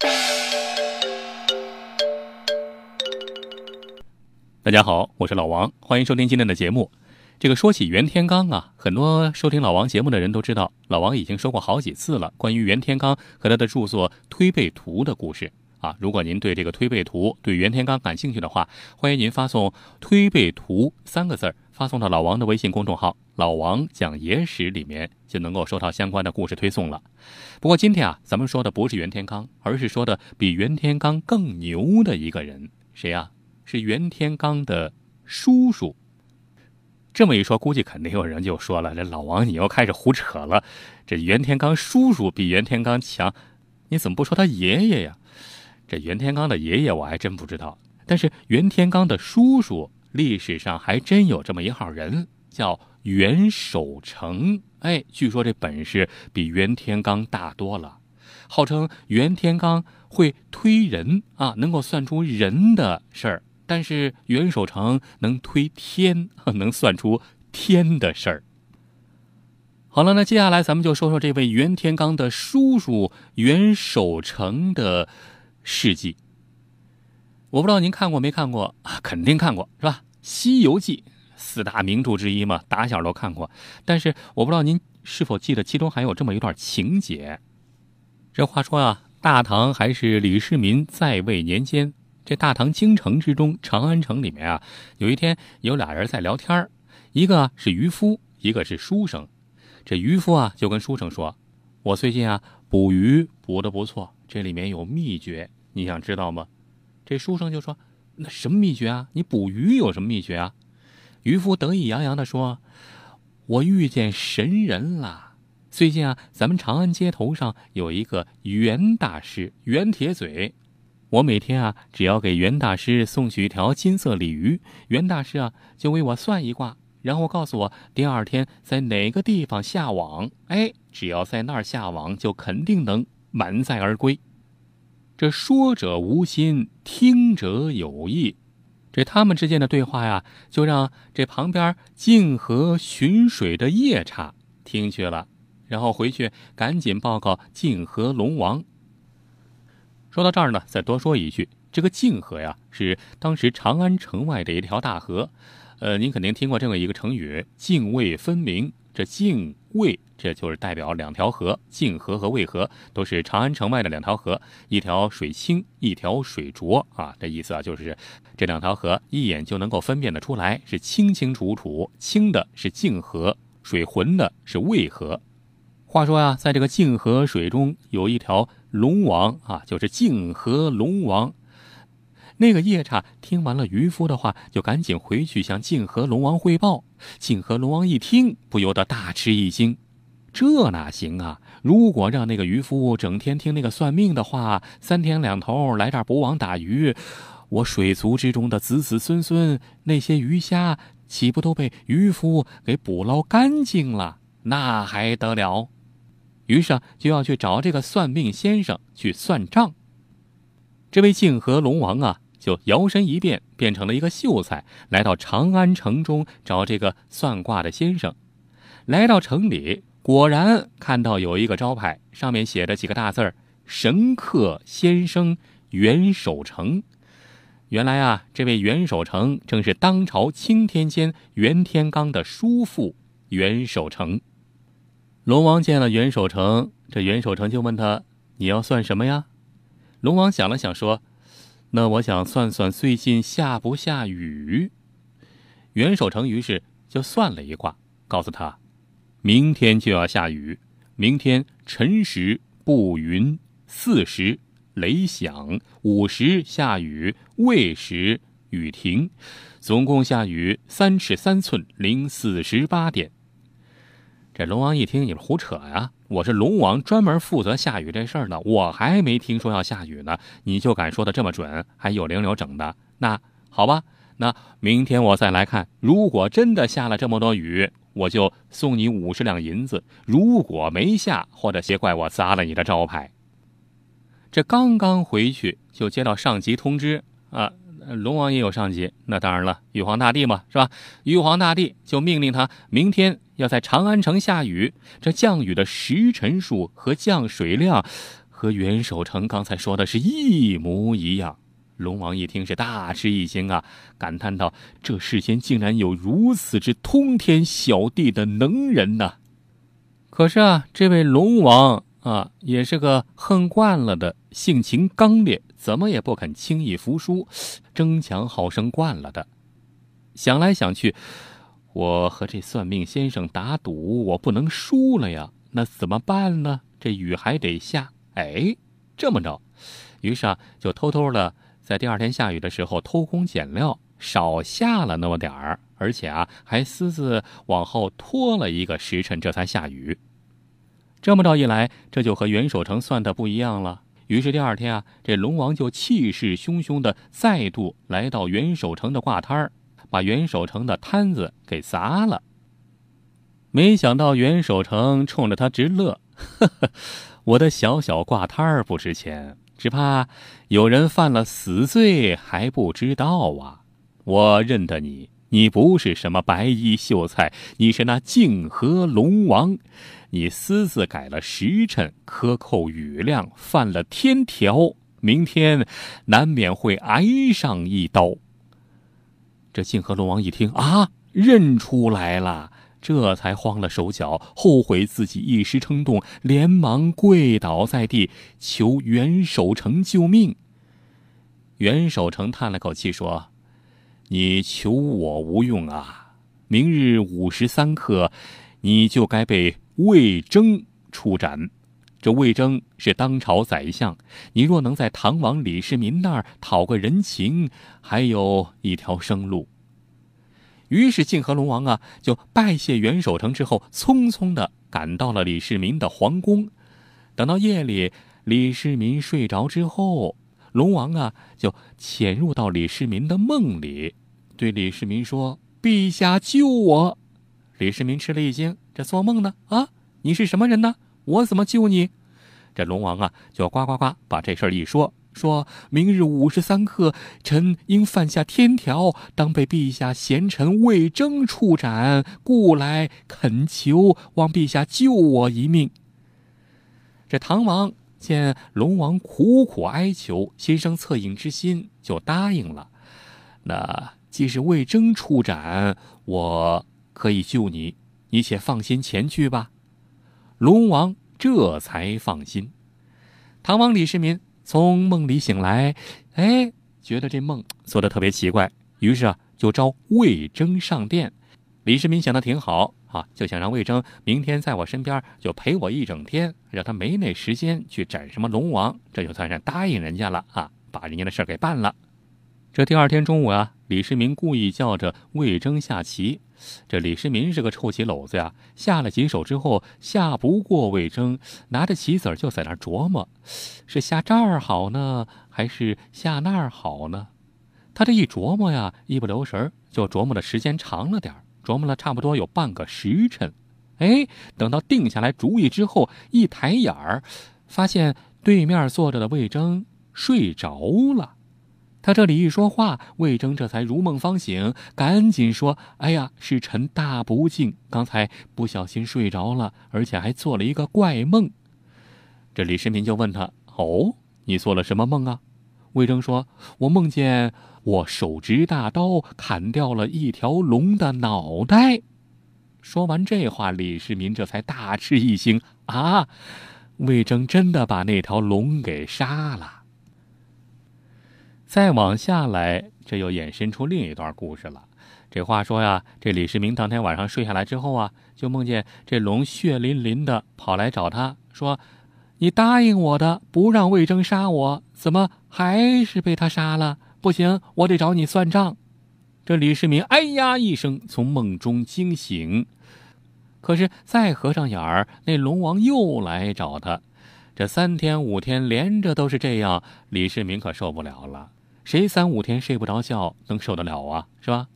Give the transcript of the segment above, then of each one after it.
大家好，我是老王，欢迎收听今天的节目。这个说起袁天罡啊，很多收听老王节目的人都知道，老王已经说过好几次了关于袁天罡和他的著作《推背图》的故事啊。如果您对这个《推背图》对袁天罡感兴趣的话，欢迎您发送“推背图”三个字儿发送到老王的微信公众号“老王讲野史”里面，就能够收到相关的故事推送了。不过今天啊，咱们说的不是袁天罡，而是说的比袁天罡更牛的一个人，谁呀？是袁天罡的叔叔。这么一说，估计肯定有人就说了：“这老王，你又开始胡扯了。这袁天罡叔叔比袁天罡强，你怎么不说他爷爷呀？”这袁天罡的爷爷我还真不知道，但是袁天罡的叔叔历史上还真有这么一号人，叫袁守诚。哎，据说这本事比袁天罡大多了，号称袁天罡会推人啊，能够算出人的事儿。但是袁守诚能推天，能算出天的事儿。好了，那接下来咱们就说说这位袁天罡的叔叔袁守诚的事迹。我不知道您看过没看过啊？肯定看过是吧？《西游记》四大名著之一嘛，打小都看过。但是我不知道您是否记得其中还有这么一段情节。这话说啊，大唐还是李世民在位年间。这大唐京城之中，长安城里面啊，有一天有俩人在聊天一个是渔夫，一个是书生。这渔夫啊就跟书生说：“我最近啊捕鱼捕的不错，这里面有秘诀，你想知道吗？”这书生就说：“那什么秘诀啊？你捕鱼有什么秘诀啊？”渔夫得意洋洋地说：“我遇见神人了！最近啊，咱们长安街头上有一个袁大师，袁铁嘴。”我每天啊，只要给袁大师送去一条金色鲤鱼，袁大师啊就为我算一卦，然后告诉我第二天在哪个地方下网。哎，只要在那儿下网，就肯定能满载而归。这说者无心，听者有意。这他们之间的对话呀，就让这旁边泾河寻水的夜叉听去了，然后回去赶紧报告泾河龙王。说到这儿呢，再多说一句，这个泾河呀，是当时长安城外的一条大河。呃，您肯定听过这么一个成语“泾渭分明”。这泾渭，这就是代表两条河，泾河和渭河都是长安城外的两条河，一条水清，一条水浊啊。这意思啊，就是这两条河一眼就能够分辨得出来，是清清楚楚，清的是泾河，水浑的是渭河。话说呀，在这个泾河水中有一条。龙王啊，就是泾河龙王。那个夜叉听完了渔夫的话，就赶紧回去向泾河龙王汇报。泾河龙王一听，不由得大吃一惊：这哪行啊！如果让那个渔夫整天听那个算命的话，三天两头来这儿捕网打鱼，我水族之中的子子孙孙，那些鱼虾岂不都被渔夫给捕捞干净了？那还得了！于是啊，就要去找这个算命先生去算账。这位泾河龙王啊，就摇身一变，变成了一个秀才，来到长安城中找这个算卦的先生。来到城里，果然看到有一个招牌，上面写着几个大字儿：“神客先生袁守诚。”原来啊，这位袁守诚正是当朝钦天监袁天罡的叔父袁守诚。龙王见了袁守诚，这袁守诚就问他：“你要算什么呀？”龙王想了想说：“那我想算算最近下不下雨。”袁守诚于是就算了一卦，告诉他：“明天就要下雨，明天辰时布云，巳时雷响，午时下雨，未时雨停，总共下雨三尺三寸零四十八点。”这龙王一听，你是胡扯呀！我是龙王，专门负责下雨这事儿呢。我还没听说要下雨呢，你就敢说的这么准，还有零有整的？那好吧，那明天我再来看。如果真的下了这么多雨，我就送你五十两银子；如果没下，或者别怪我砸了你的招牌。这刚刚回去，就接到上级通知啊。龙王也有上级，那当然了，玉皇大帝嘛，是吧？玉皇大帝就命令他明天要在长安城下雨，这降雨的时辰数和降水量，和袁守诚刚才说的是一模一样。龙王一听是大吃一惊啊，感叹道：“这世间竟然有如此之通天晓地的能人呐！”可是啊，这位龙王啊，也是个恨惯了的，性情刚烈，怎么也不肯轻易服输，争强好胜惯了的。想来想去，我和这算命先生打赌，我不能输了呀，那怎么办呢？这雨还得下，哎，这么着，于是啊，就偷偷的。在第二天下雨的时候，偷工减料，少下了那么点儿，而且啊，还私自往后拖了一个时辰，这才下雨。这么着一来，这就和袁守诚算的不一样了。于是第二天啊，这龙王就气势汹汹的再度来到袁守诚的挂摊儿，把袁守诚的摊子给砸了。没想到袁守诚冲着他直乐：“呵呵，我的小小挂摊儿不值钱。”只怕有人犯了死罪还不知道啊！我认得你，你不是什么白衣秀才，你是那泾河龙王。你私自改了时辰，克扣雨量，犯了天条，明天难免会挨上一刀。这泾河龙王一听啊，认出来了。这才慌了手脚，后悔自己一时冲动，连忙跪倒在地，求袁守诚救命。袁守诚叹了口气说：“你求我无用啊！明日午时三刻，你就该被魏征处斩。这魏征是当朝宰相，你若能在唐王李世民那儿讨个人情，还有一条生路。”于是泾河龙王啊，就拜谢袁守诚之后，匆匆的赶到了李世民的皇宫。等到夜里，李世民睡着之后，龙王啊就潜入到李世民的梦里，对李世民说：“陛下救我！”李世民吃了一惊：“这做梦呢？啊，你是什么人呢？我怎么救你？”这龙王啊，就呱呱呱把这事儿一说。说明日午时三刻，臣因犯下天条，当被陛下贤臣魏征处斩，故来恳求望陛下救我一命。这唐王见龙王苦苦哀求，心生恻隐之心，就答应了。那既是魏征处斩，我可以救你，你且放心前去吧。龙王这才放心。唐王李世民。从梦里醒来，哎，觉得这梦做的特别奇怪，于是啊，就召魏征上殿。李世民想的挺好啊，就想让魏征明天在我身边就陪我一整天，让他没那时间去斩什么龙王，这就算是答应人家了啊，把人家的事给办了。这第二天中午啊，李世民故意叫着魏征下棋。这李世民是个臭棋篓子呀，下了几手之后下不过魏征，拿着棋子就在那琢磨，是下这儿好呢，还是下那儿好呢？他这一琢磨呀，一不留神就琢磨的时间长了点琢磨了差不多有半个时辰。哎，等到定下来主意之后，一抬眼儿，发现对面坐着的魏征睡着了。他这里一说话，魏征这才如梦方醒，赶紧说：“哎呀，是臣大不敬，刚才不小心睡着了，而且还做了一个怪梦。”这李世民就问他：“哦，你做了什么梦啊？”魏征说：“我梦见我手执大刀砍掉了一条龙的脑袋。”说完这话，李世民这才大吃一惊：“啊，魏征真的把那条龙给杀了？”再往下来，这又衍生出另一段故事了。这话说呀，这李世民当天晚上睡下来之后啊，就梦见这龙血淋淋的跑来找他，说：“你答应我的，不让魏征杀我，怎么还是被他杀了？不行，我得找你算账。”这李世民哎呀一声从梦中惊醒，可是再合上眼儿，那龙王又来找他。这三天五天连着都是这样，李世民可受不了了。谁三五天睡不着觉能受得了啊？是吧？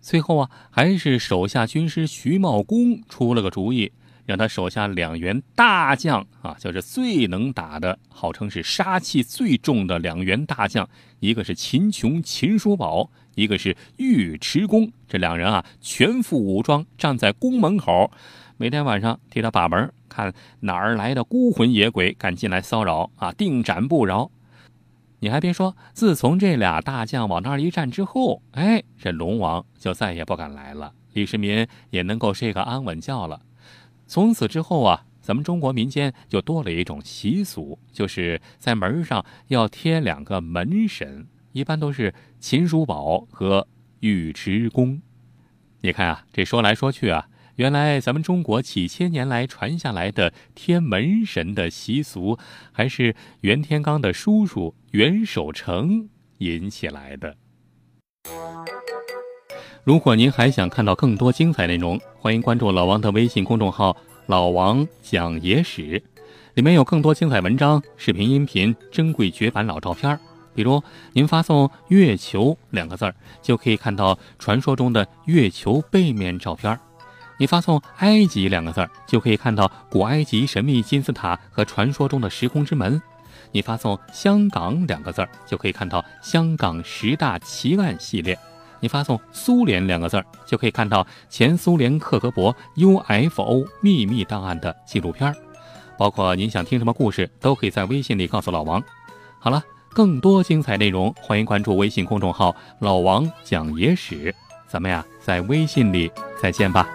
最后啊，还是手下军师徐茂公出了个主意，让他手下两员大将啊，就是最能打的，号称是杀气最重的两员大将，一个是秦琼、秦叔宝，一个是尉迟恭。这两人啊，全副武装，站在宫门口，每天晚上替他把门，看哪儿来的孤魂野鬼敢进来骚扰啊，定斩不饶。你还别说，自从这俩大将往那儿一站之后，哎，这龙王就再也不敢来了，李世民也能够睡个安稳觉了。从此之后啊，咱们中国民间就多了一种习俗，就是在门上要贴两个门神，一般都是秦叔宝和尉迟恭。你看啊，这说来说去啊，原来咱们中国几千年来传下来的贴门神的习俗，还是袁天罡的叔叔袁守诚引起来的。如果您还想看到更多精彩内容，欢迎关注老王的微信公众号“老王讲野史”，里面有更多精彩文章、视频、音频、珍贵绝版老照片。比如，您发送“月球”两个字儿，就可以看到传说中的月球背面照片；你发送“埃及”两个字儿，就可以看到古埃及神秘金字塔和传说中的时空之门；你发送“香港”两个字儿，就可以看到香港十大奇案系列。你发送“苏联”两个字儿，就可以看到前苏联克格勃 UFO 秘密档案的纪录片儿，包括您想听什么故事，都可以在微信里告诉老王。好了，更多精彩内容，欢迎关注微信公众号“老王讲野史”。咱们呀，在微信里再见吧。